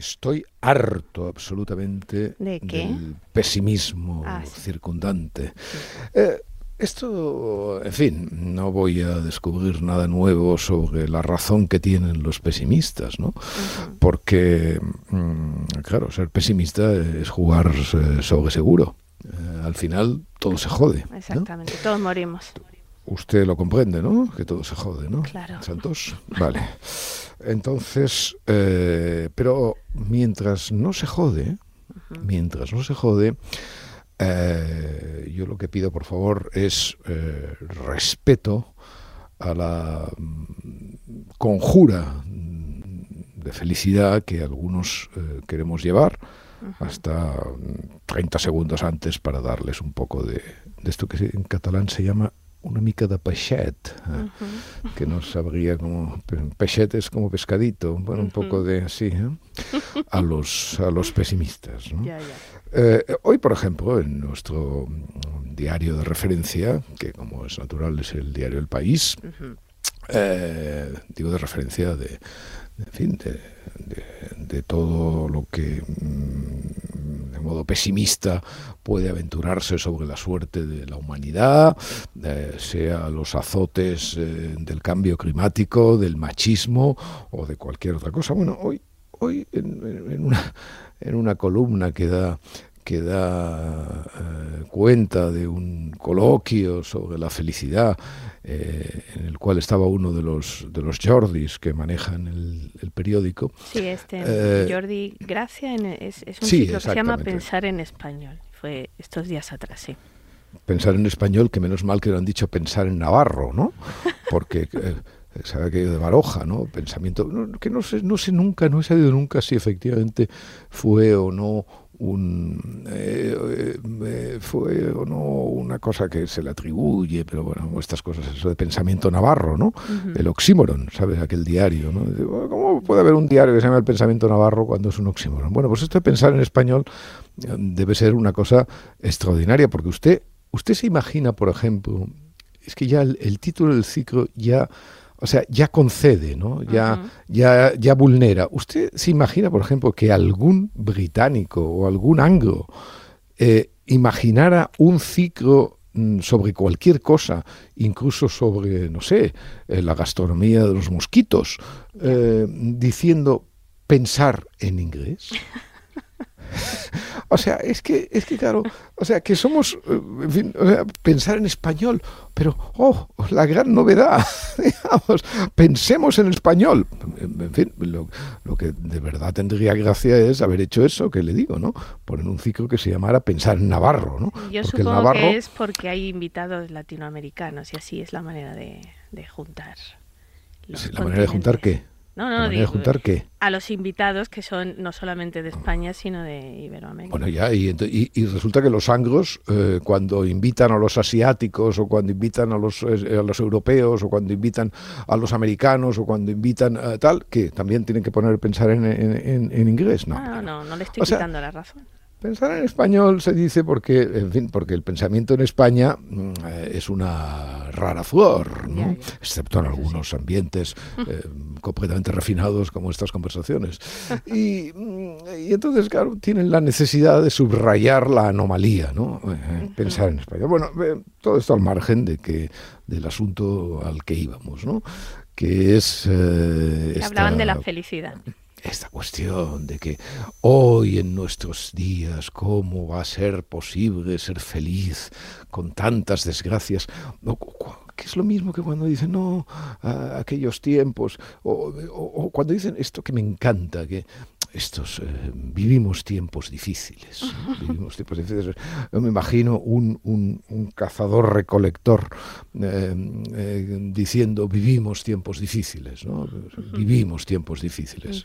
Estoy harto absolutamente ¿De qué? del pesimismo Ah, sí. circundante. Eh, esto, en fin, no voy a descubrir nada nuevo sobre la razón que tienen los pesimistas, ¿no? Porque, mm, claro, ser pesimista es jugar eh, sobre seguro. Eh, al final todo se jode. ¿no? Exactamente, todos morimos. Usted lo comprende, ¿no? Que todo se jode, ¿no? Claro. Santos. Vale. Entonces, eh, pero mientras no se jode, mientras no se jode, eh, yo lo que pido, por favor, es eh, respeto a la mm, conjura mm, de felicidad que algunos eh, queremos llevar hasta mm, 30 segundos antes para darles un poco de, de esto que en catalán se llama una mica de peixet, eh, que no sabría cómo... pe- Peixet es como pescadito, bueno, un poco de así, ¿eh? a, los, a los pesimistas. ¿no? Ya, ya. Eh, hoy, por ejemplo, en nuestro diario de referencia, que como es natural es el diario El País, eh, digo de referencia de, de- en fin, de, de- de todo lo que mm, modo pesimista puede aventurarse sobre la suerte de la humanidad, eh, sea los azotes eh, del cambio climático, del machismo o de cualquier otra cosa. Bueno, hoy, hoy en una, en una columna que da que da eh, cuenta de un coloquio sobre la felicidad eh, en el cual estaba uno de los de los Jordis que manejan el, el periódico Sí, este Eh, Jordi Gracia en- es, es un sí, ciclo que se llama. Pensar en Español. Fue estos días atrás, sí. pensar en español que menos mal que lo han dicho pensar en navarro no porque eh, sabe aquello de Baroja no pensamiento no, que no sé no sé nunca no he sabido nunca si efectivamente fue o no un eh, eh, eh, fue o no una cosa que se le atribuye pero bueno estas cosas eso de pensamiento navarro no el oxímoron sabes aquel diario no De, "Oh, cómo puede haber un diario que se llama el pensamiento navarro cuando es un oxímoron bueno pues esto de pensar en español debe ser una cosa extraordinaria porque usted usted se imagina por ejemplo es que ya el, el título del ciclo ya o sea, ya concede, ¿no? Ya, ya, ya vulnera. ¿Usted se imagina, por ejemplo, que algún británico o algún anglo eh, imaginara un ciclo mm, sobre cualquier cosa, incluso sobre, no sé, eh, la gastronomía de los mosquitos, eh, diciendo pensar en inglés? O sea, es que, es que claro, o sea, que somos, eh, en fin, o sea, pensar en español, pero, oh, la gran novedad, digamos, pensemos en español. En fin, lo, lo que de verdad tendría gracia es haber hecho eso que le digo, ¿no? Poner un ciclo que se llamara Pensar en Navarro, ¿no? Yo Porque el supongo Navarro, que es porque hay invitados latinoamericanos y así es la manera de, de juntar. los la manera de juntar qué. No, no, digo, juntar qué. a los invitados que son no solamente de España, sino de Iberoamérica. Bueno, ya, y, ento- y- y resulta que los anglos, eh, cuando invitan a los asiáticos, o cuando invitan a los, eh, a los europeos, o cuando invitan a los americanos, o cuando invitan a tal, que también tienen que poner pensar en, en- en- en inglés, ¿no? Ah, no, no le estoy O sea, la razón. Pensar en español se dice porque, en fin, porque el pensamiento en España mm, eh, es una rara flor, ¿no? Excepto en algunos ambientes eh, completamente refinados como estas conversaciones. Y, mm, y entonces, claro, tienen la necesidad de subrayar la anomalía, ¿no? Eh, pensar en español. Bueno, todo esto al margen de que del asunto al que íbamos, ¿no? Que es eh, Hablaban de la felicidad. Esta cuestión de que hoy en nuestros días, ¿cómo va a ser posible ser feliz con tantas desgracias? Que es lo mismo que cuando dicen, no, aquellos tiempos, o- o cuando dicen esto que me encanta, que estos eh, vivimos tiempos difíciles. Vivimos tiempos difíciles. Yo me imagino un, un, cazador recolector eh, eh, diciendo vivimos tiempos difíciles, ¿no? Vivimos tiempos difíciles.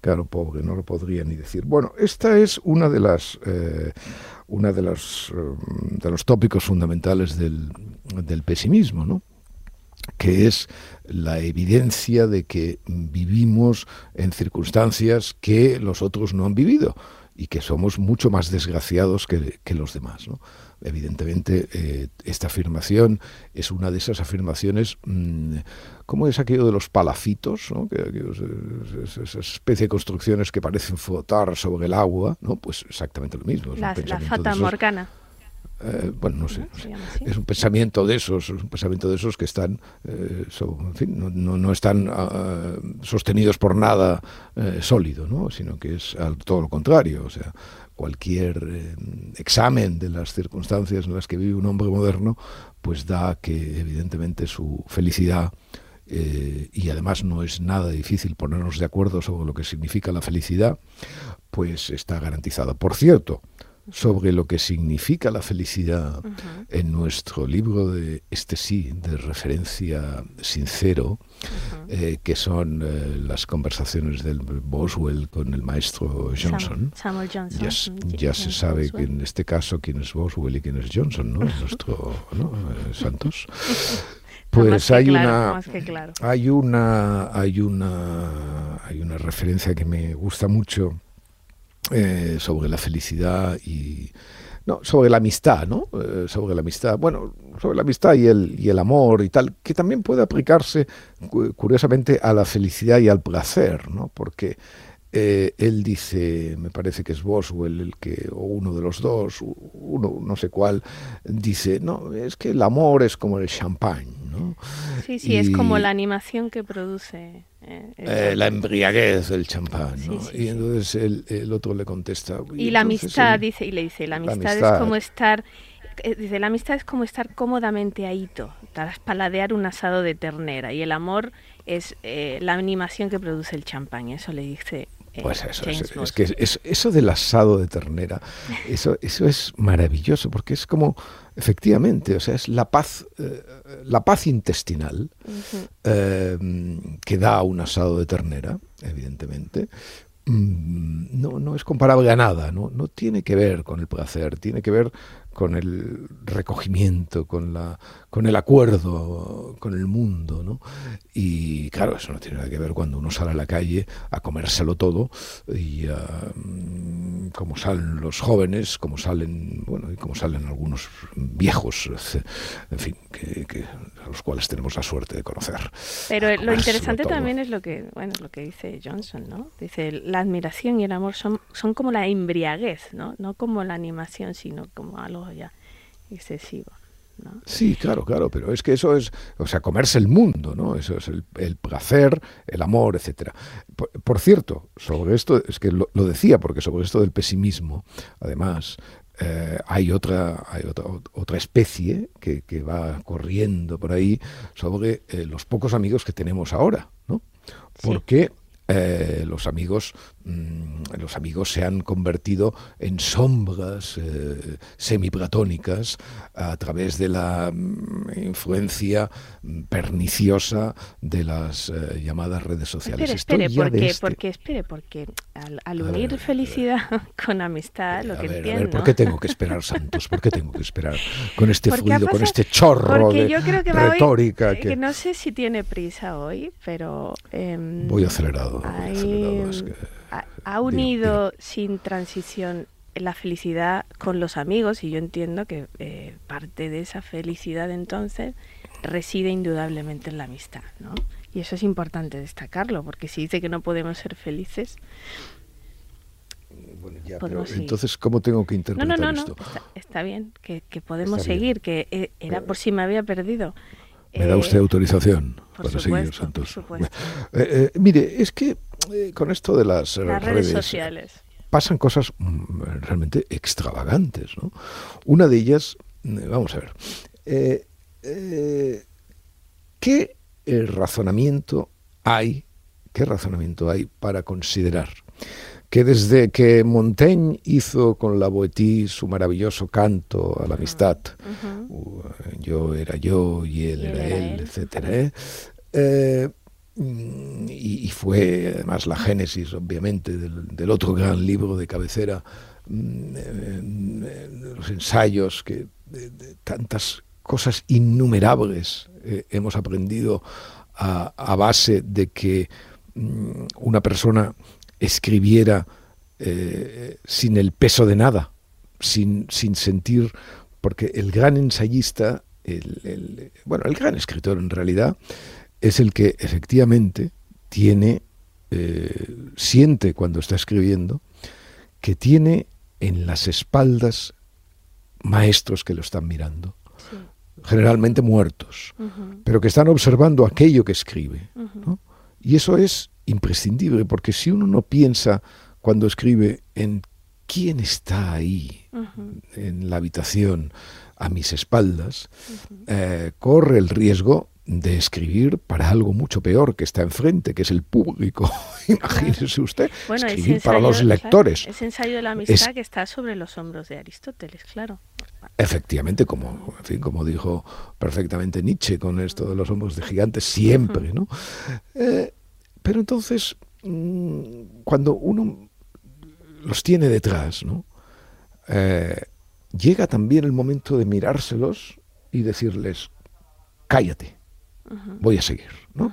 Claro, pobre, no lo podría ni decir. Bueno, esta es una de las una de los de los tópicos fundamentales del, del pesimismo, ¿no? Que es la evidencia de que vivimos en circunstancias que los otros no han vivido y que somos mucho más desgraciados que, los demás. Evidentemente, eh, esta afirmación es una de esas afirmaciones, mm, ¿cómo es aquello de los palafitos? ¿no? Que, esa especie de construcciones que parecen flotar sobre el agua, ¿no? pues exactamente lo mismo. la, fata morgana. Eh, bueno, no sé, es un pensamiento de esos, es un pensamiento de esos que están, eh, en fin, no, no, están ah, sostenidos por nada eh, sólido, ¿no? sino que es todo lo contrario, o sea, cualquier examen de las circunstancias en las que vive un hombre moderno, pues da que evidentemente su felicidad y además no es nada difícil ponernos de acuerdo sobre lo que significa la felicidad, pues está garantizada. Por cierto, sobre lo que significa la felicidad en nuestro libro de este sí, de referencia sincero, eh, que son eh, las conversaciones del Boswell con el maestro Johnson. Samuel Johnson. Ya, se sabe que en este caso quién es Boswell y quién es Johnson, ¿no? nuestro ¿no? Eh, Santos. Pues hay una, hay una, hay una, hay una referencia que me gusta mucho eh, sobre la felicidad y no, sobre la amistad, ¿no? Eh, sobre la amistad, bueno, sobre la amistad y el, y el amor y tal, que también puede aplicarse curiosamente a la felicidad y al placer, ¿no? Porque eh, él dice, me parece que es Boswell el que, o uno de los dos, uno, no sé cuál, dice, no, es que el amor es como el champán, ¿no? Sí, sí, es como la animación que produce eh, eh, la embriaguez del champán, ¿no? y entonces el, otro le contesta. Y, la amistad, dice, y le dice, la amistad, es como estar, eh, dice, la amistad es como estar cómodamente ahito, tras paladear un asado de ternera, y el amor es la animación que produce el champán, eso le dice pues eso, es, que eso del asado de ternera, eso, eso es maravilloso, porque es como, efectivamente, o sea, es la paz, eh, la paz intestinal em, que da un asado de ternera, evidentemente. Mm, no, no es comparable a nada, ¿no? no tiene que ver con el placer, tiene que ver con el recogimiento, con, la, con el acuerdo con el mundo. ¿no? Y claro, eso no tiene nada que ver cuando uno sale a la calle a comérselo todo y mm, como salen los jóvenes, como salen, bueno, y como salen algunos viejos, en fin, que, a los cuales tenemos la suerte de conocer. Pero lo interesante también es lo que, bueno, lo que dice Johnson, ¿no? Dice, la admiración y el amor son, son como la embriaguez, ¿no? No como la animación, sino como algo ya excesivo. Sí, claro, claro, pero es que eso es, o sea, comerse el mundo, ¿no? Eso es el, placer, el amor, etcétera. Por, cierto, sobre esto, es que lo, decía, porque sobre esto del pesimismo, además, eh, hay otra, hay otra, otra especie que, que, va corriendo por ahí sobre eh, los pocos amigos que tenemos ahora, ¿no? Porque eh, los amigos los amigos se han convertido en sombras eh, semiplatónicas a través de la mm, influencia mm, perniciosa de las eh, llamadas redes sociales. Espere, espere, porque, este porque, espere, porque al, unir felicidad con amistad, lo que entiendo... ¿por qué tengo que esperar, Santos? ¿Por qué tengo que esperar con este fluido, con este chorro de yo creo que retórica? que... no sé si tiene prisa hoy, pero... Em, voy acelerado ha, unido sin transición la felicidad con los amigos y yo entiendo que eh, parte de esa felicidad entonces reside indudablemente en la amistad, ¿no? Y eso es importante destacarlo, porque si dice que no podemos ser felices, bueno, ya, pero entonces, ¿cómo tengo que interpretar no, no, no, esto? Está, bien, que, podemos seguir, que eh, era por si me había perdido. ¿Me da usted eh, autorización para seguir, Santos? mire, es que eh, con esto de las, redes, sociales pasan cosas mm, realmente extravagantes. ¿no? Una de ellas, eh, vamos a ver, eh, ¿qué razonamiento hay, qué razonamiento hay para considerar que desde que Montaigne hizo con la Boetí su maravilloso canto a la amistad, uh, yo era yo y él era, él, etcétera, ¿eh? y, fue además la génesis, obviamente, del, otro gran libro de cabecera, mm, los ensayos, que de, tantas cosas innumerables eh, hemos aprendido a, base de que mm, una persona escribiera eh, sin el peso de nada, sin, sin sentir, porque el gran ensayista, el, bueno, el gran escritor en realidad, es el que efectivamente tiene, eh, siente cuando está escribiendo, que tiene en las espaldas maestros que lo están mirando, generalmente muertos, pero que están observando aquello que escribe. Y eso es imprescindible, porque si uno no piensa cuando escribe en quién está ahí, en la habitación, a mis espaldas, eh, corre el riesgo de escribir para algo mucho peor que está enfrente, que es el público. Imagínese usted, escribir para los lectores. Es ensayo de la amistad que está sobre los hombros de Aristóteles, claro. Efectivamente, como, en fin, como dijo perfectamente Nietzsche con esto de los hombros de gigantes, siempre, ¿no? Eh, pero entonces, mm, cuando uno los tiene detrás, ¿no? Eh, llega también el momento de mirárselos y decirles, cállate, voy a seguir, ¿no?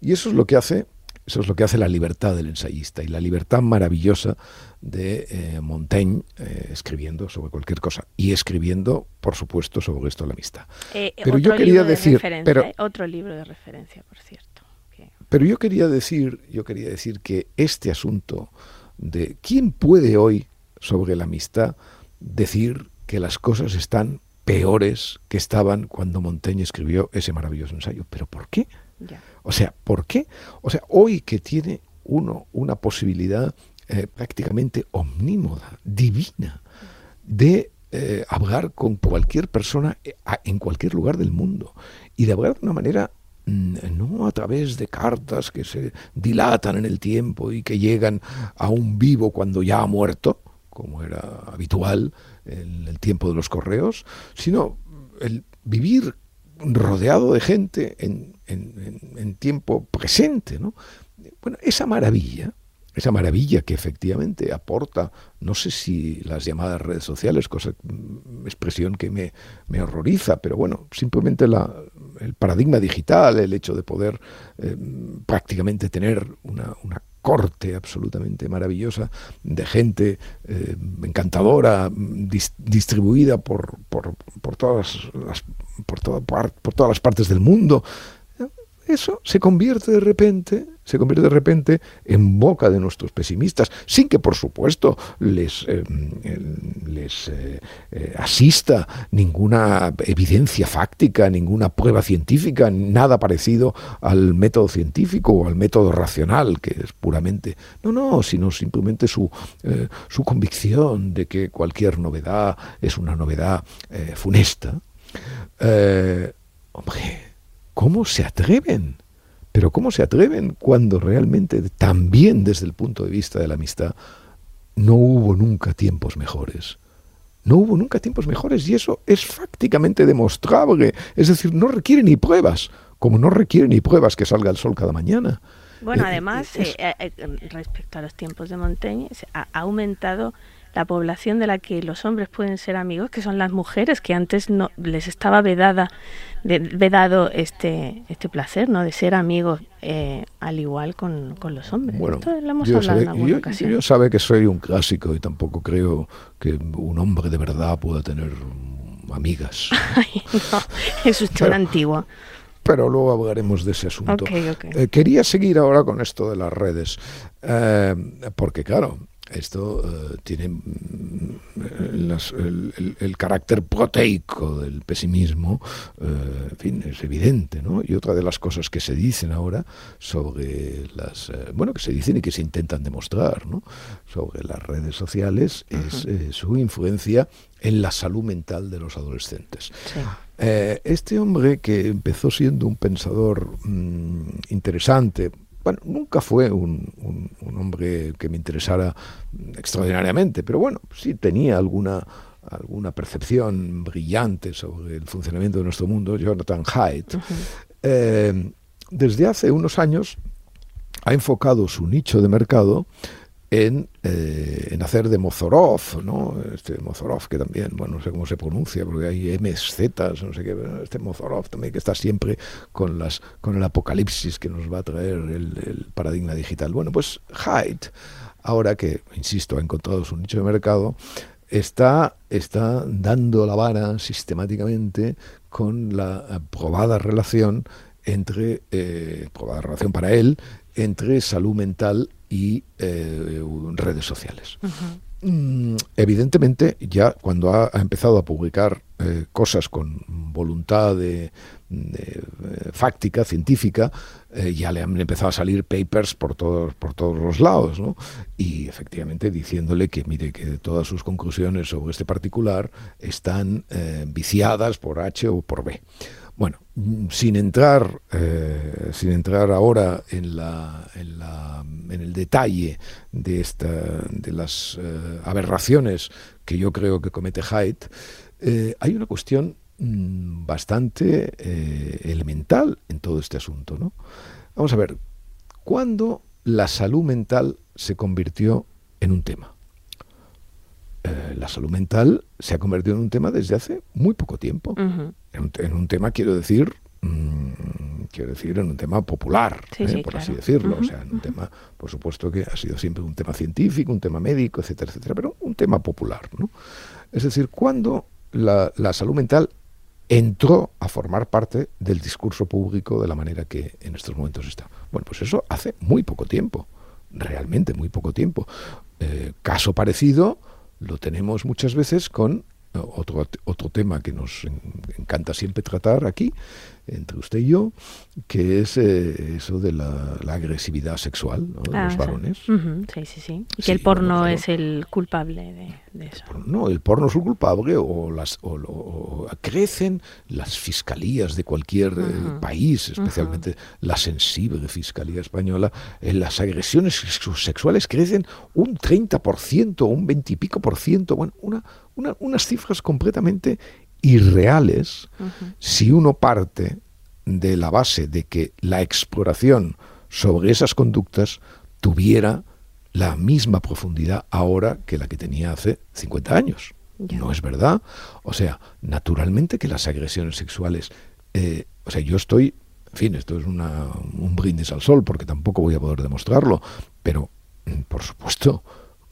Y eso es lo que hace eso es lo que hace la libertad del ensayista y la libertad maravillosa de eh, Montaigne eh, escribiendo sobre cualquier cosa y escribiendo, por supuesto, sobre esto de la amistad. Pero yo quería decir, pero, otro libro de referencia, por cierto. Pero yo quería decir, yo quería decir que este asunto de quién puede hoy sobre la amistad decir que las cosas están peores que estaban cuando Montaigne escribió ese maravilloso ensayo. ¿Pero por qué? O sea, ¿por qué? O sea, hoy que tiene uno una posibilidad eh, prácticamente omnímoda, divina, de eh, hablar con cualquier persona eh, en cualquier lugar del mundo y de hablar de una manera no a través de cartas que se dilatan en el tiempo y que llegan a un vivo cuando ya ha muerto, como era habitual en el tiempo de los correos, sino el vivir rodeado de gente en, en, tiempo presente. ¿no? Bueno, esa maravilla, esa maravilla que efectivamente aporta, no sé si las llamadas redes sociales, cosa, mm, expresión que me, me horroriza, pero bueno, simplemente la, el paradigma digital, el hecho de poder eh, prácticamente tener una, una corte absolutamente maravillosa de gente eh, encantadora, distribuida por, por, por, todas las, por, por todas las partes del mundo. Eso se convierte de repente se convierte de repente en boca de nuestros pesimistas, sin que por supuesto les, eh, les eh, eh, asista ninguna evidencia fáctica, ninguna prueba científica, nada parecido al método científico o al método racional, que es puramente, no, no, sino simplemente su, su convicción de que cualquier novedad es una novedad funesta. hombre, ¿cómo se atreven? Pero ¿cómo se atreven cuando realmente, también desde el punto de vista de la amistad, no hubo nunca tiempos mejores? No hubo nunca tiempos mejores y eso es fácticamente demostrable. Es decir, no requiere ni pruebas, como no requiere ni pruebas que salga el sol cada mañana. Bueno, eh, además, eh, respecto a los tiempos de Montaigne, ha aumentado la población de la que los hombres pueden ser amigos, que son las mujeres, que antes no les estaba vedada, vedado este, este placer, ¿no? De ser amigos eh, al igual con, los hombres. Bueno, yo, sabe, yo, sabe que soy un clásico y tampoco creo que un hombre de verdad pueda tener amigas. es usted antiguo pero luego hablaremos de ese asunto. Eh, quería seguir ahora con esto de las redes, eh, porque claro, esto eh, tiene mm, el, carácter proteico del pesimismo, eh, en fin, es evidente, ¿no? Y otra de las cosas que se dicen ahora sobre las, eh, bueno, que se dicen y que se intentan demostrar, ¿no? Sobre las redes sociales es su influencia en la salud mental de los adolescentes. este hombre que empezó siendo un pensador mm, interesante, bueno, nunca fue un, un, hombre que me interesara extraordinariamente, pero bueno, sí tenía alguna alguna percepción brillante sobre el funcionamiento de nuestro mundo, Jonathan Haidt, eh, desde hace unos años ha enfocado su nicho de mercado en, eh, en, hacer de Mozorov, ¿no? Este Mozorov que también, bueno, no sé cómo se pronuncia, porque hay MZ, no sé qué, este Mozorov también que está siempre con, las, con el apocalipsis que nos va a traer el, paradigma digital. Bueno, pues Haidt, ahora que, insisto, ha encontrado su nicho de mercado, está, está dando la vara sistemáticamente con la probada relación entre, eh, probada relación para él, entre salud mental y eh, redes sociales. Mm, evidentemente, ya cuando ha, empezado a publicar eh, cosas con voluntad de, eh, fáctica, científica, ya le han empezado a salir papers por todos, por todos los lados, ¿no? Y efectivamente diciéndole que, mire, que todas sus conclusiones sobre este particular están viciadas por H o por B. Bueno, sin entrar, eh, sin entrar ahora en, la, en, la, en, el detalle de, esta, de las eh, aberraciones que yo creo que comete Haidt, eh, hay una cuestión mm, bastante elemental en todo este asunto. ¿no? Vamos a ver, ¿cuándo la salud mental se convirtió en un tema? La salud mental se ha convertido en un tema desde hace muy poco tiempo en, un tema, quiero decir, mm, quiero decir, en un tema popular, ¿eh? por así decirlo. O sea, en un tema, por supuesto que ha sido siempre un tema científico, un tema médico, etcétera, etcétera, pero un tema popular, ¿no? Es decir, cuando la, la salud mental entró a formar parte del discurso público de la manera que en estos momentos está. Bueno, pues eso hace muy poco tiempo, realmente muy poco tiempo. Eh, caso parecido lo tenemos muchas veces con otro, otro tema que nos encanta siempre tratar aquí, entre usted y yo, que es eh, eso de la, agresividad sexual de los ah, varones. Sí, sí, sí. Y que el porno es el culpable de, eso. no, el porno es el culpable o, las, o, crecen las fiscalías de cualquier eh, país, especialmente la sensible fiscalía española, las agresiones sexuales crecen un 30%, un 20 y pico por ciento, bueno, una unas cifras completamente irreales si uno parte de la base de que la exploración sobre esas conductas tuviera la misma profundidad ahora que la que tenía hace 50 años. No es verdad. O sea, naturalmente que las agresiones sexuales, eh, o sea, yo estoy, en fin, esto es un brindis al sol porque tampoco voy a poder demostrarlo, pero mm, por supuesto,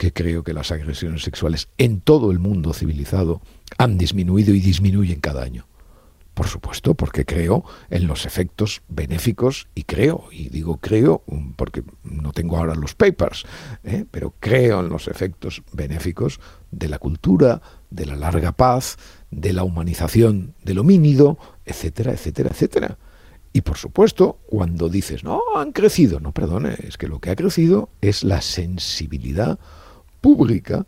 que creo que las agresiones sexuales en todo el mundo civilizado han disminuido y disminuyen cada año. Por supuesto, porque creo en los efectos benéficos y creo, y digo creo porque no tengo ahora los papers, ¿eh? pero creo en los efectos benéficos de la cultura, de la larga paz, de la humanización del homínido, etcétera, etcétera, etcétera. Y por supuesto, cuando dices, no, han crecido, no, perdone, es que lo que ha crecido es la sensibilidad pública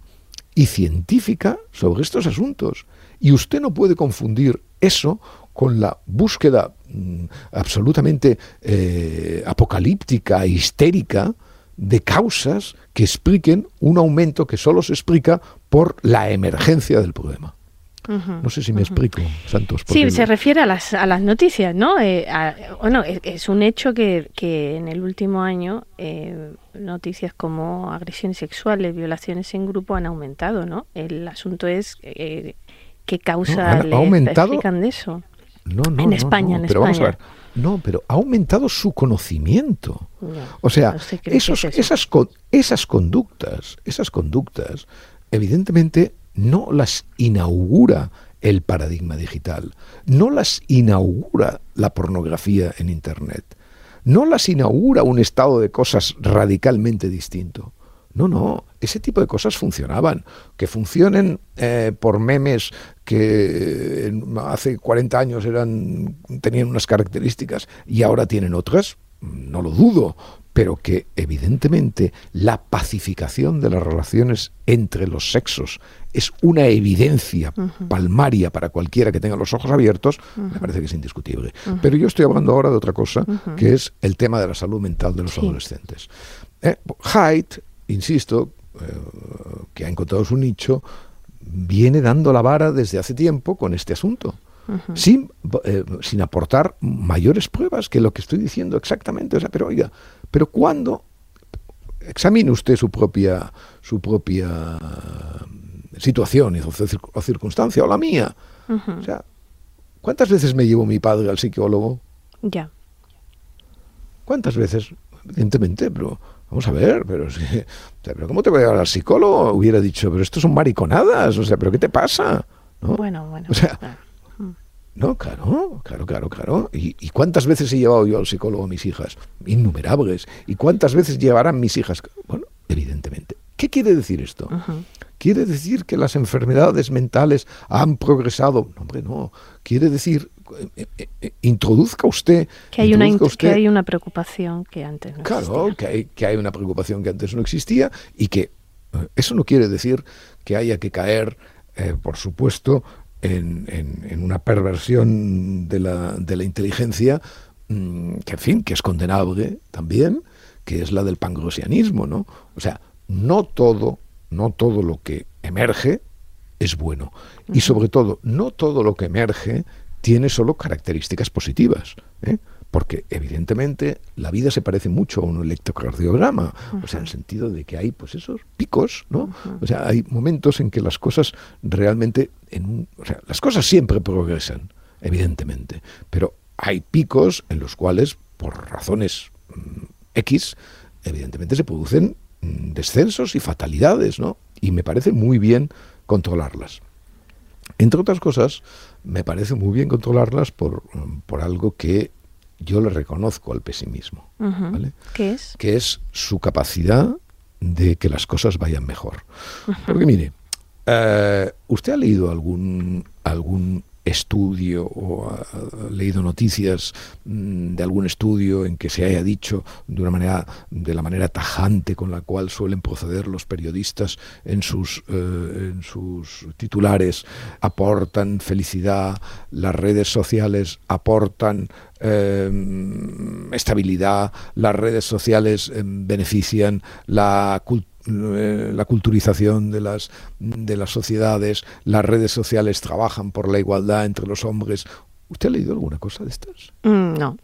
y científica sobre estos asuntos. Y usted no puede confundir eso con la búsqueda mm, absolutamente eh, apocalíptica histérica de causas que expliquen un aumento que solo se explica por la emergencia del problema no sé si me explico, Santos. Sí, se refiere a las, a las noticias, ¿no? Eh, bueno, es, un hecho que, que, en el último año eh, noticias como agresiones sexuales, violaciones en grupo han aumentado, ¿no? El asunto es eh, qué causa ha aumentado, explican de eso. No, no, en España, en pero Vamos a ver. No, pero ha aumentado su conocimiento. o sea, esos, esas, esas conductas, esas conductas, evidentemente no las inaugura el paradigma digital, no las inaugura la pornografía en Internet, no las inaugura un estado de cosas radicalmente distinto. No, no, ese tipo de cosas funcionaban. Que funcionen eh, por memes que eh, hace 40 años eran, tenían unas características y ahora tienen otras, no lo dudo, pero que evidentemente la pacificación de las relaciones entre los sexos es una evidencia palmaria para cualquiera que tenga los ojos abiertos, me parece que es indiscutible. Pero yo estoy hablando ahora de otra cosa, que es el tema de la salud mental de los adolescentes. Eh, Haidt, insisto, eh, que ha encontrado su nicho, viene dando la vara desde hace tiempo con este asunto sin, eh, sin aportar mayores pruebas que lo que estoy diciendo exactamente. O sea, pero oiga, pero cuando examine usted su propia, su propia situación o, circunstancia, o la mía. O sea, ¿cuántas veces me llevo mi padre al psicólogo? Ya. ¿Cuántas veces? Evidentemente, pero vamos a ver, pero, si, pero ¿cómo te voy a llevar al psicólogo? Hubiera dicho, pero esto son mariconadas, o sea, ¿pero qué te pasa? Bueno, bueno. O sea, no, claro, claro, claro, claro. ¿Y, cuántas veces he llevado yo al psicólogo a mis hijas? Innumerables. ¿Y cuántas veces llevarán mis hijas? Bueno, evidentemente. ¿Qué quiere decir esto? ¿Quiere decir que las enfermedades mentales han progresado? No, hombre, no. Quiere decir, eh, eh, eh, introduzca usted... Que hay, una, que hay una preocupación que antes no existía. Claro, que hay, que hay una preocupación que antes no existía y que eso no quiere decir que haya que caer, por supuesto, en, una perversión de la, de la inteligencia mm, que, en fin, que es condenable también, que es la del pangrosianismo, ¿no? O sea, no todo, no todo lo que emerge es bueno. Y sobre todo, no todo lo que emerge tiene solo características positivas. ¿eh? Porque evidentemente la vida se parece mucho a un electrocardiograma, o sea, en el sentido de que hay pues esos picos, ¿no? O sea, hay momentos en que las cosas realmente, en o sea, las cosas siempre progresan, evidentemente, pero hay picos en los cuales, por razones mm, X, evidentemente se producen mm, descensos y fatalidades, ¿no? Y me parece muy bien controlarlas. Entre otras cosas, me parece muy bien controlarlas por, por algo que yo le reconozco al pesimismo. ¿vale? ¿Qué es? Que es su capacidad de que las cosas vayan mejor. Porque mire, eh, ¿usted ha leído algún, algún estudio o ha leído noticias mm, de algún estudio en que se haya dicho de una manera de la manera tajante con la cual suelen proceder los periodistas en sus eh, en sus titulares aportan felicidad las redes sociales aportan eh, estabilidad las redes sociales eh, benefician la cultura la culturización de las, de las sociedades, las redes sociales trabajan por la igualdad entre los hombres. ¿Usted ha leído alguna cosa de estas? Mm, no.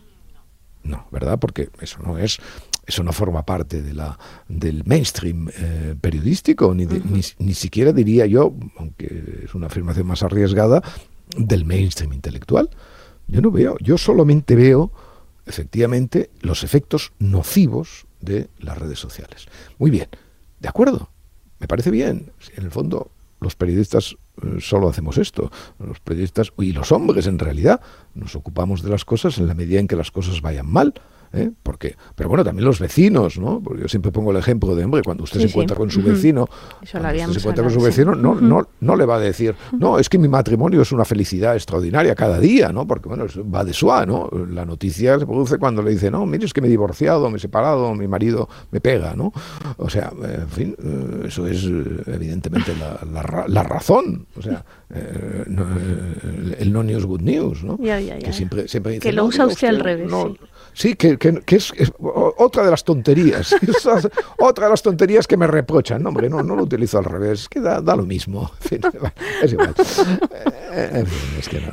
No, ¿verdad? Porque eso no es, eso no forma parte de la, del mainstream eh, periodístico, ni, ni, ni, siquiera diría yo, aunque es una afirmación más arriesgada, del mainstream intelectual. Yo no veo, yo solamente veo efectivamente los efectos nocivos de las redes sociales. Muy bien, de acuerdo, me parece bien. En el fondo, los periodistas eh, solo hacemos esto. Los periodistas, y los hombres en realidad, nos ocupamos de las cosas en la medida en que las cosas vayan mal. ¿Eh? Porque, pero bueno, también los vecinos, ¿no? Porque yo siempre pongo el ejemplo de, hombre, cuando usted se encuentra con su vecino, se encuentra con su vecino, no, no, no le va a decir, no, es que mi matrimonio es una felicidad extraordinaria cada día, ¿no? Porque, bueno, va de suave, ¿no? La noticia se produce cuando le dice, no, mire, es que me he divorciado, me he separado, mi marido me pega, ¿no? O sea, en fin, eh, eso es eh, evidentemente la, la, razón, o sea, el no news good news, ¿no? Que siempre, siempre dice, que lo usa usted, al revés. Sí, que, es, otra de las tonterías. otra de las tonterías que me reprochan. No, hombre, no, no lo utilizo al revés, que da, lo mismo. es igual. Eh,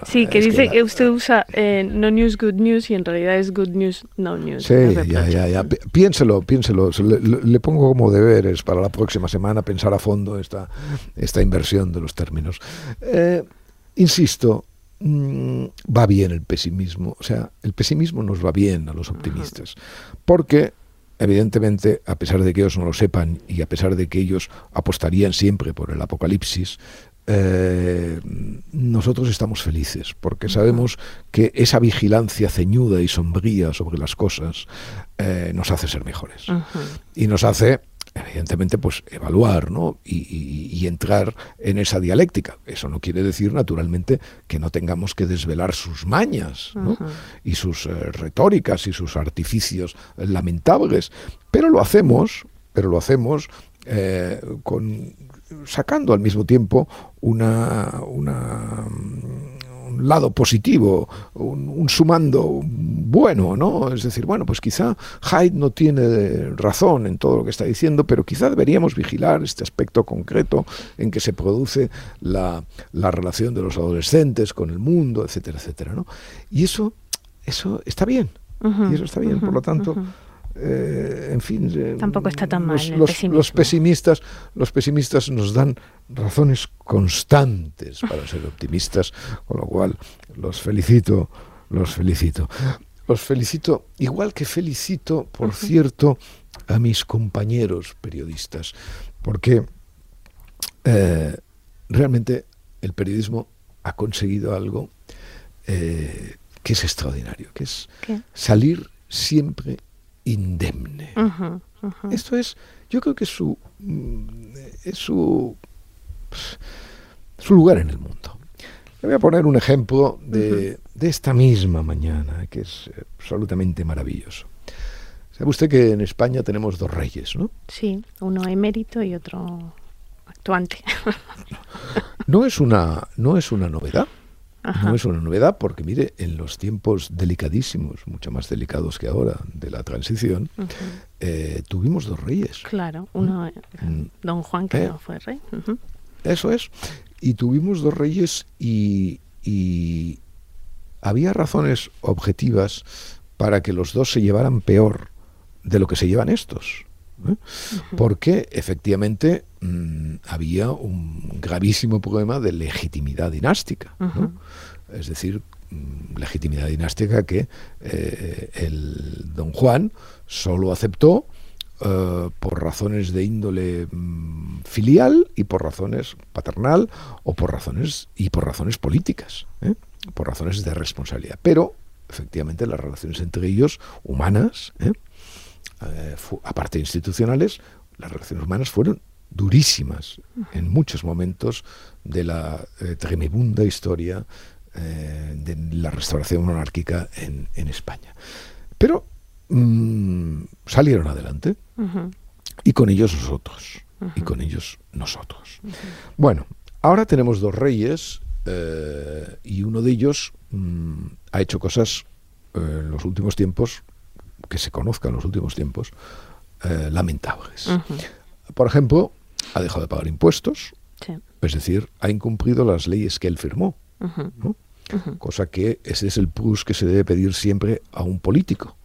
sí, que dice que, usted usa eh, no news, good news y en realidad es good news, no news. Sí, ya, ya, ya. Piénselo, piénselo. Le, pongo como deberes para la próxima semana pensar a fondo esta, esta inversión de los términos. Eh, insisto, Mm, va bien el pesimismo. O sea, el pesimismo nos va bien a los optimistas. Porque, evidentemente, a pesar de que ellos no lo sepan y a pesar de que ellos apostarían siempre por el apocalipsis, eh, nosotros estamos felices porque sabemos que esa vigilancia ceñuda y sombría sobre las cosas eh, nos hace ser mejores y nos hace evidentemente, pues evaluar ¿no? y, entrar en esa dialéctica. Eso no quiere decir, naturalmente, que no tengamos que desvelar sus mañas y sus eh, retóricas y sus artificios lamentables, pero lo hacemos, pero lo hacemos eh, con sacando al mismo tiempo una, una un lado positivo, un, sumando bueno, ¿no? Es decir, bueno, pues quizá Hyde no tiene razón en todo lo que está diciendo, pero quizá deberíamos vigilar este aspecto concreto en que se produce la, relación de los adolescentes con el mundo, etcétera, etcétera, ¿no? Y eso, eso está bien, y eso está bien, por lo tanto... Eh, en fin, eh, tampoco está tan mal. Los, los, pesimistas, los pesimistas nos dan razones constantes para ser optimistas, con lo cual los felicito, los felicito. Los felicito, igual que felicito, por cierto, a mis compañeros periodistas, porque eh, realmente el periodismo ha conseguido algo que es extraordinario, que es salir siempre indemne. Esto es, yo creo que su, mm, es su, su lugar en el mundo. Le voy a poner un ejemplo de, de esta misma mañana, que es absolutamente maravilloso. Sabe usted que en España tenemos dos reyes, ¿no? Sí, uno emérito y otro actuante. No es una, no es una novedad. No es una novedad porque, mire, en los tiempos delicadísimos, mucho más delicados que ahora, de la transición, eh, tuvimos dos reyes. Claro, uno, mm. Mm. don Juan, que eh. no fue rey. Eso es. Y tuvimos dos reyes y, y había razones objetivas para que los dos se llevaran peor de lo que se llevan estos. ¿eh? porque efectivamente mm, había un gravísimo problema de legitimidad dinástica. Es decir, mm, legitimidad dinástica que eh, el don Juan solo aceptó eh, por razones de índole mm, filial y por razones paternal o por razones y por razones políticas, por razones de responsabilidad. Pero efectivamente las relaciones entre ellos humanas eh, aparte institucionales, las relaciones humanas fueron durísimas en muchos momentos de la eh, tremenda historia eh, de la restauración monárquica en, España. Pero mm, salieron adelante y con ellos nosotros, y con ellos nosotros. Bueno, ahora tenemos dos reyes y uno de ellos mm, ha hecho cosas en los últimos tiempos que se conozca en los últimos tiempos, eh, lamentables. Por ejemplo, ha dejado de pagar impuestos, es decir, ha incumplido las leyes que él firmó. Cosa que ese es el plus que se debe pedir siempre a un político.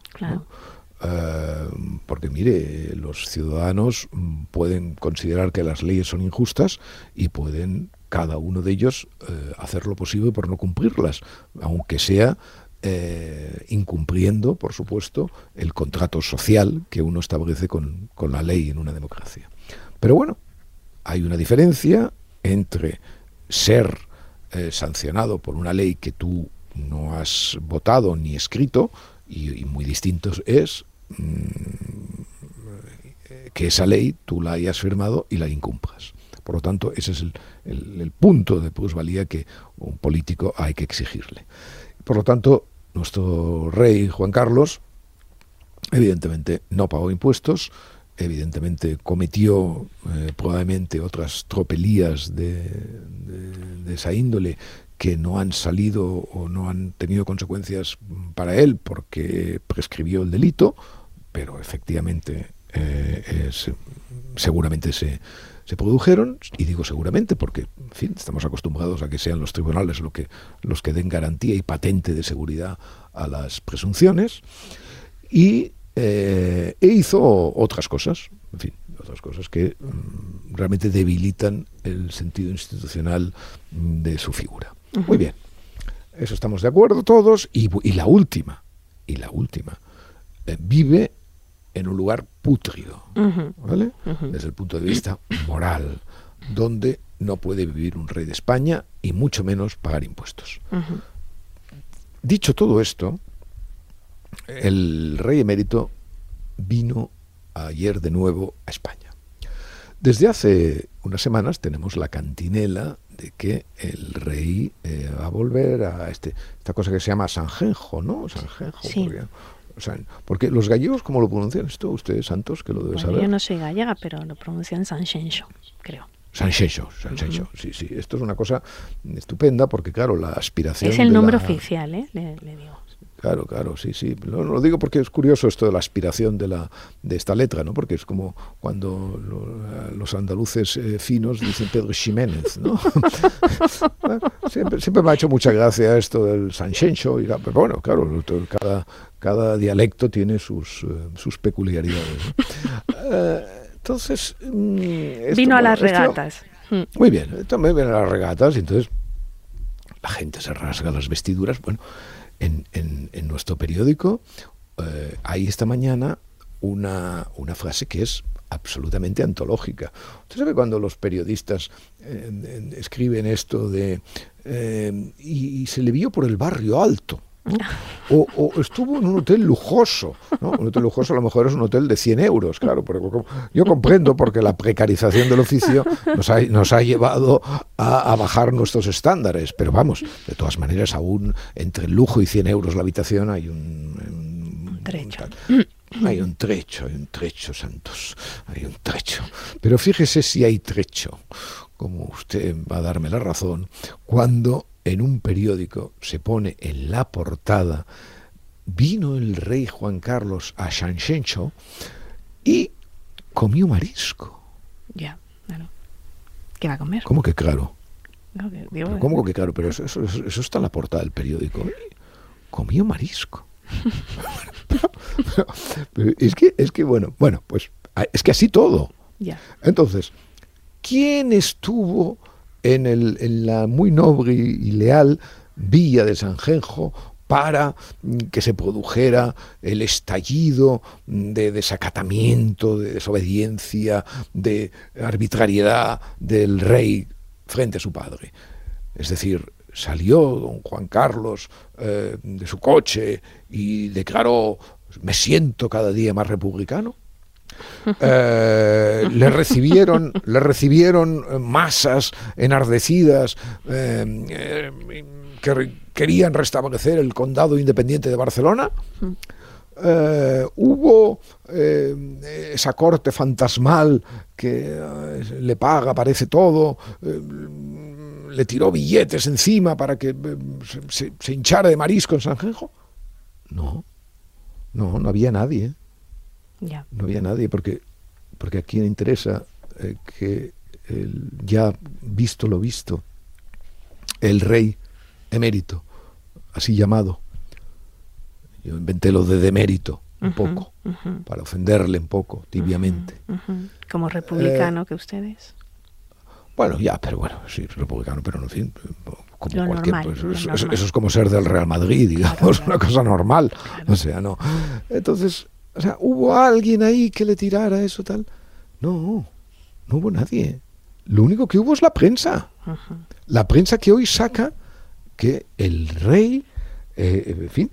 Eh, porque mire, los ciudadanos pueden considerar que las leyes son injustas y pueden cada uno de ellos eh, hacer lo posible por no cumplirlas, aunque sea eh, incumpliendo, por supuesto, el contrato social que uno establece con, la ley en una democracia. Pero bueno, hay una diferencia entre ser eh, sancionado por una ley que tú no has votado ni escrito, y, muy distinto es mm, que esa ley tú la hayas firmado y la incumplas. Por lo tanto, ese es el, el punto de plusvalía que un político hay que exigirle. Por lo tanto, nuestro rey Juan Carlos, evidentemente no pagó impuestos, evidentemente cometió eh, probablemente otras tropelías de, esa índole que no han salido o no han tenido consecuencias para él porque prescribió el delito, pero efectivamente eh, seguramente se, se produjeron, y digo seguramente porque, en fin, estamos acostumbrados a que sean los tribunales lo que, los que den garantía y patente de seguridad a las presunciones, y eh, e hizo otras cosas, en fin, otras cosas que mm, realmente debilitan el sentido institucional de su figura. Muy bien, eso estamos de acuerdo todos, y, la última, y la última, eh, vive en un lugar pútrido, ¿vale? Desde el punto de vista moral, donde no puede vivir un rey de España y mucho menos pagar impuestos. Dicho todo esto, el rey emérito vino ayer de nuevo a España. Desde hace unas semanas tenemos la cantinela de que el rey eh, va a volver a este, esta cosa que se llama Sanjenjo, ¿no? Sanjenjo. Sí. Porque, o sea, porque los gallegos, ¿cómo lo pronuncian esto? Ustedes, Santos, que lo debe Bueno, saber. yo no soy gallega, pero lo pronuncian Sanxenxo, creo. Sanxenxo, Sanxenxo, sí, sí. Esto es una cosa estupenda porque, claro, la aspiración Es el nombre la- oficial, ¿eh? Le, le digo. Claro, claro, sí, sí. No, no lo digo porque es curioso esto de la aspiración de, la, de esta letra, ¿no? Porque es como cuando lo- los andaluces eh, finos dicen Pedro Ximénez, ¿no? siempre, siempre me ha hecho mucha gracia esto del Sanxenxo, y la- pero bueno, claro, cada, cada dialecto tiene sus, eh, sus peculiaridades. ¿no? Eh, entonces... mm, esto- Vino a las regatas. Mm. muy bien, también ven a las regatas y entonces la gente se rasga las vestiduras. Bueno, en, en- en nuestro periódico eh, hay esta mañana una, una frase que es absolutamente antológica. Usted sabe cuando los periodistas eh, en- escriben esto de eh, y se le vio por el barrio alto. ¿No? O, o estuvo en un hotel lujoso, ¿no? Un hotel lujoso a lo mejor es un hotel de 100 euros, claro. Porque, yo comprendo porque la precarización del oficio nos ha, nos ha llevado a, a bajar nuestros estándares. Pero vamos, de todas maneras, aún entre el lujo y 100 euros la habitación hay un... un- trecho. Hay un trecho, hay un trecho, Santos, hay un trecho. Pero fíjese si hay trecho, como usted va a darme la razón, cuando en un periódico se pone en la portada, vino el rey Juan Carlos a Shanshencho y comió marisco. Ya, claro. ¿Qué va a comer? ¿Cómo que claro? No, que- digo, Pero ¿Cómo que claro? Pero eso, eso, eso- está en la portada del periódico. Comió marisco. Pero es que, es que, bueno, bueno, pues a- es que así todo. Ya. Entonces, ¿quién estuvo en, la muy noble y leal villa de Sanjenjo para mm, que se produjera el estallido de desacatamiento, de desobediencia, de arbitrariedad del rey frente a su padre? Es decir, salió don Juan Carlos eh, de su coche y declaró, me siento cada día más republicano. Eh, le recibieron le recibieron eh, masas enardecidas eh, que querían restablecer el condado independiente de Barcelona. Hubo esa corte fantasmal que le paga parece todo le tiró billetes encima para que se, se- se hinchara de marisco en Sanjenjo no no no había nadie Ya. no había nadie porque porque a quién interesa eh, que el ya visto lo visto el rey emérito así llamado yo inventé lo de demérito un poco para ofenderle un poco tibiamente. Como republicano que ustedes. bueno ya pero bueno sí republicano pero en fin como Lo cualquier normal, pues, eso, normal. eso es como ser del Real Madrid digamos Claro, claro. una cosa normal Claro. o sea no entonces o sea hubo alguien ahí que le tirara eso tal no no hubo nadie. Lo único que hubo es la prensa. La prensa que hoy saca que el rey eh, en fin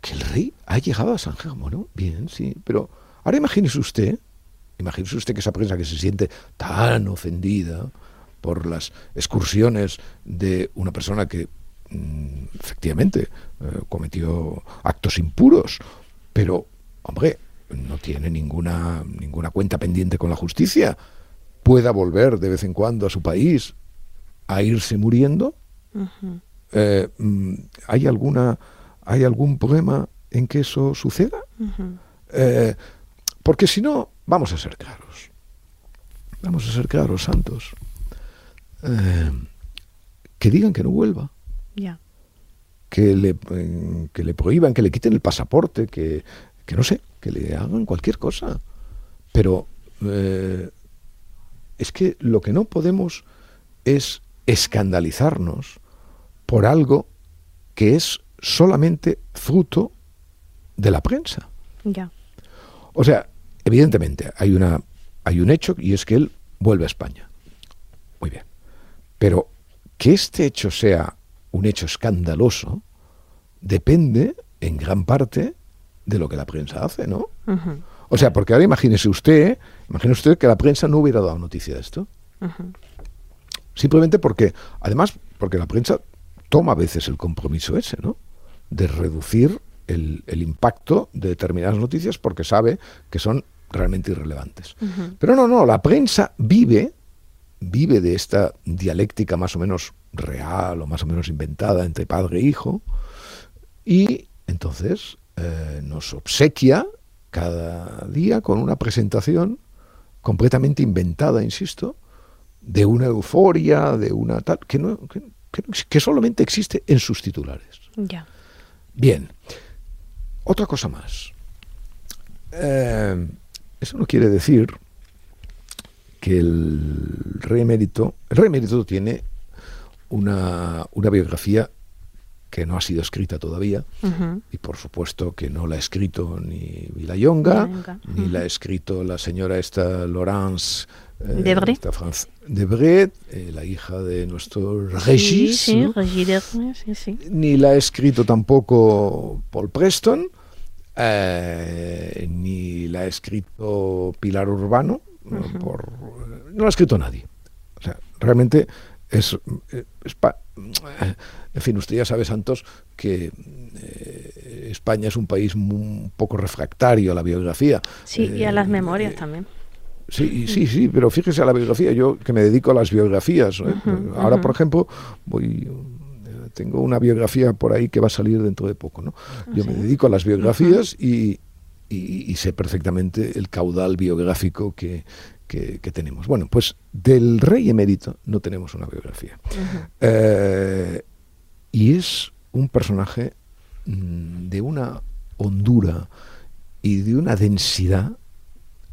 que el rey ha llegado a San Germán, ¿no? Bien, sí, pero ahora imagínese usted, imagínese usted que esa prensa que se siente tan ofendida por las excursiones de una persona que mm, efectivamente eh, cometió actos impuros, pero, hombre, no tiene ninguna, ninguna cuenta pendiente con la justicia, pueda volver de vez en cuando a su país a irse muriendo, eh, mm, ¿hay, alguna, ¿hay algún problema en que eso suceda? Eh, porque si no, vamos a ser claros. Vamos a ser claros, santos. Eh, que digan que no vuelva, Ya. que le, que le prohíban, que le quiten el pasaporte, que, que no sé, que le hagan cualquier cosa. Pero eh, es que lo que no podemos es escandalizarnos por algo que es solamente fruto de la prensa. Ya. O sea, evidentemente hay una hay un hecho y es que él vuelve a España. Muy bien. Pero que este hecho sea un hecho escandaloso depende en gran parte de lo que la prensa hace, ¿no? O sea, porque ahora imagínese usted Imagine usted que la prensa no hubiera dado noticia de esto. Simplemente porque, además, porque la prensa toma a veces el compromiso ese, ¿no? De reducir el, impacto de determinadas noticias porque sabe que son realmente irrelevantes. Pero no, no, la prensa vive, vive de esta dialéctica más o menos real o más o menos inventada entre padre e hijo, y entonces eh, nos obsequia cada día con una presentación completamente inventada, insisto, de una euforia, de una tal, que, no, que, solamente existe en sus titulares. Ya. Bien, otra cosa más. Eh, eso no quiere decir que el rey emérito, el rey emérito tiene una, una biografía que no ha sido escrita todavía, y por supuesto que no la ha escrito ni Villayonga, ni la ha escrito la señora esta Laurence eh, Debret, eh, la hija de nuestro Regis, ni la ha escrito tampoco Paul Preston, eh, ni la ha escrito Pilar Urbano, por, no la ha escrito nadie. O sea, realmente es, es en fin, usted ya sabe, Santos, que eh, España es un país un poco refractario a la biografía. Sí, y a las eh, memorias también. Sí, sí, sí, pero fíjese a la biografía, yo que me dedico a las biografías. Ahora, por ejemplo, voy tengo una biografía por ahí que va a salir dentro de poco, ¿no? Ah, yo me dedico a las biografías y, sé perfectamente el caudal biográfico que, que, tenemos. Bueno, pues del rey emérito no tenemos una biografía. Eh, y es un personaje mm, de una hondura y de una densidad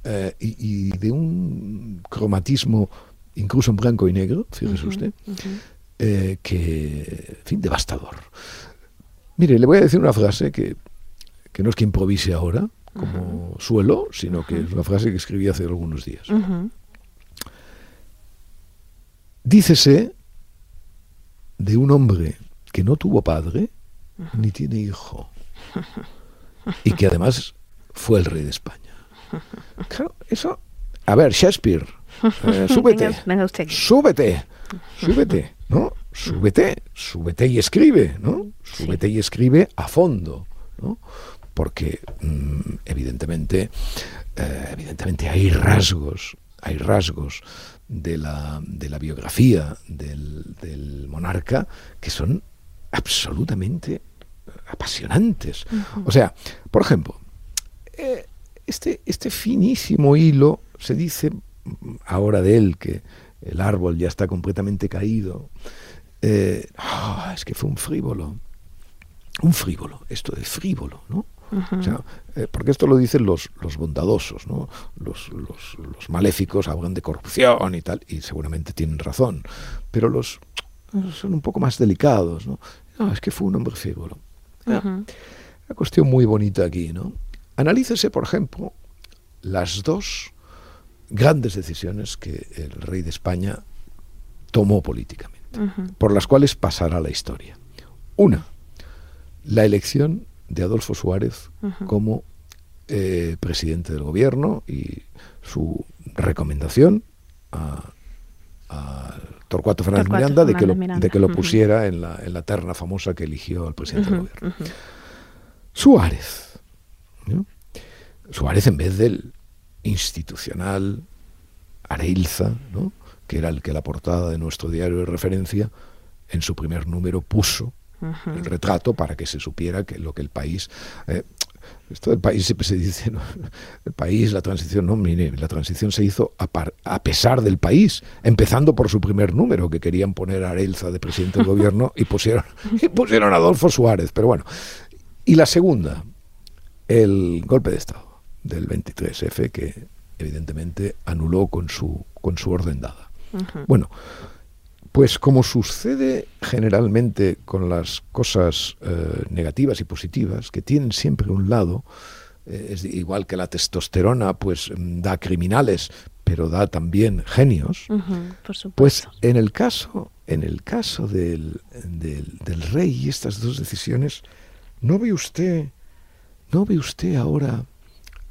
eh, y, de un cromatismo incluso en blanco y negro, fíjese usted, eh, que, en fin, devastador. Mire, le voy a decir una frase que, que no es que improvise ahora, como suelo, sino que es una frase que escribí hace algunos días. Dícese de un hombre que no tuvo padre ni tiene hijo y que además fue el rey de España. Claro, eso. A ver, Shakespeare, eh, súbete, súbete, súbete, ¿no? Súbete, súbete y escribe, ¿no? Súbete y escribe a fondo, ¿no? Porque mm, evidentemente, eh, evidentemente hay rasgos, hay rasgos de la, de la biografía del, monarca que son absolutamente apasionantes. O sea, por ejemplo, eh, este, este finísimo hilo se dice ahora de él que el árbol ya está completamente caído. Eh, ah, es que fue un frívolo. Un frívolo, esto de frívolo, ¿no? Eh, porque esto lo dicen los, los bondadosos, ¿no? Los, los, maléficos hablan de corrupción y tal, y seguramente tienen razón, pero los son un poco más delicados, ¿no? es que fue un hombre frívolo. Una cuestión muy bonita aquí, ¿no? Analícese, por ejemplo, las dos grandes decisiones que el rey de España tomó políticamente, por las cuales pasará la historia. Una, la elección de Adolfo Suárez como eh, presidente del gobierno y su recomendación a, Torcuato Fernández Miranda, de, que lo, de que lo pusiera en, la, en la terna famosa que eligió al presidente del gobierno. Suárez. Suárez en vez del institucional Areilza, ¿no? que era el que la portada de nuestro diario de referencia en su primer número puso el retrato para que se supiera que lo que el país... Eh, esto del país siempre se dice, el país, la transición, no, mire, la transición se hizo a, pesar del país, empezando por su primer número, que querían poner a Arelza de presidente del gobierno y pusieron, y pusieron a Adolfo Suárez, pero bueno. Y la segunda, el golpe de Estado del 23F, que evidentemente anuló con su, con su orden dada. Bueno, pues como sucede generalmente con las cosas eh, negativas y positivas, que tienen siempre un lado, eh, es igual que la testosterona, pues mm, da criminales, pero da también genios. pues en el caso, en el caso del, del, rey y estas dos decisiones, no ve usted, no ve usted ahora,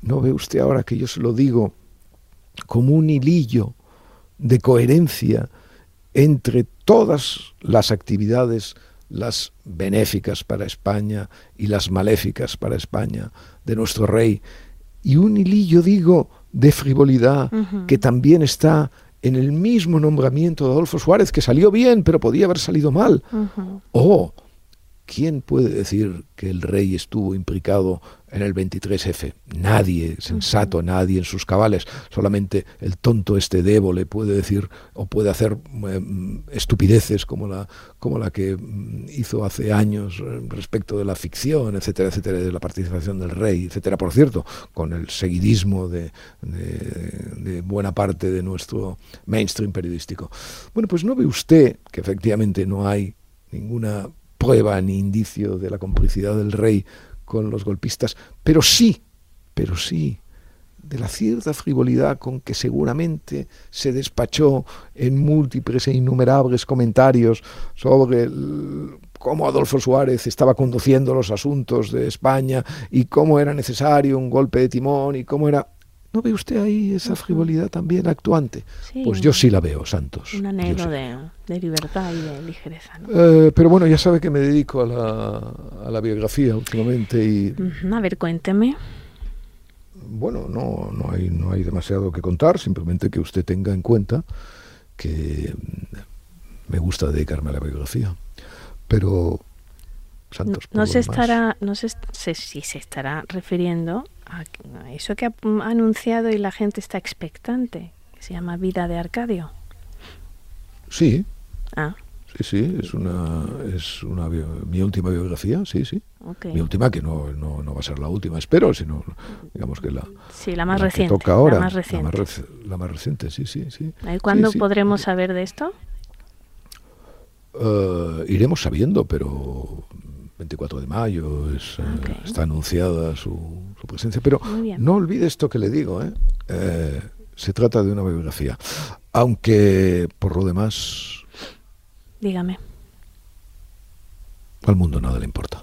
no ve usted ahora que yo se lo digo como un hilillo de coherencia entre todas las actividades, las benéficas para España y las maléficas para España de nuestro rey, y un hilillo, digo, de frivolidad que también está en el mismo nombramiento de Adolfo Suárez, que salió bien, pero podía haber salido mal. O ¿Quién puede decir que el rey estuvo implicado en el 23F? Nadie, sensato, nadie en sus cabales. Solamente el tonto este le puede decir o puede hacer em, estupideces como la, como la que mm, hizo hace años eh, respecto de la ficción, etcétera, etcétera, de la participación del rey, etcétera. Por cierto, con el seguidismo de, de buena parte de nuestro mainstream periodístico. Bueno, pues no ve usted que efectivamente no hay ninguna prueba ni indicio de la complicidad del rey con los golpistas, pero sí, pero sí, de la cierta frivolidad con que seguramente se despachó en múltiples e innumerables comentarios sobre cómo Adolfo Suárez estaba conduciendo los asuntos de España y cómo era necesario un golpe de timón y cómo era ¿No ve usted ahí esa frivolidad también actuante? pues yo sí la veo, Santos. Un anhelo de, libertad y de ligereza. Eh, pero bueno, ya sabe que me dedico a la, a la biografía últimamente y... A ver, cuénteme. Bueno, no, no, hay, no hay demasiado que contar, simplemente que usted tenga en cuenta que me gusta dedicarme a la biografía. Pero Santos, no, se estará, no sé si se estará refiriendo eso que ha anunciado y la gente está expectante, que se llama Vida de Arcadio. Sí. Ah. Sí, sí, es una, es una mi última biografía, sí, sí. Mi última, que no, no, no, va a ser la última, espero, sino, digamos que la, sí, la más reciente. toca ahora. La más reciente. La más, reciente, sí, sí, sí. ¿Cuándo podremos saber de esto? Uh, iremos sabiendo, pero 24 de mayo es, eh, está anunciada su, su presencia. Pero no olvide esto que le digo, ¿eh? ¿eh? se trata de una biografía. Aunque, por lo demás... Dígame. Al mundo nada le importa.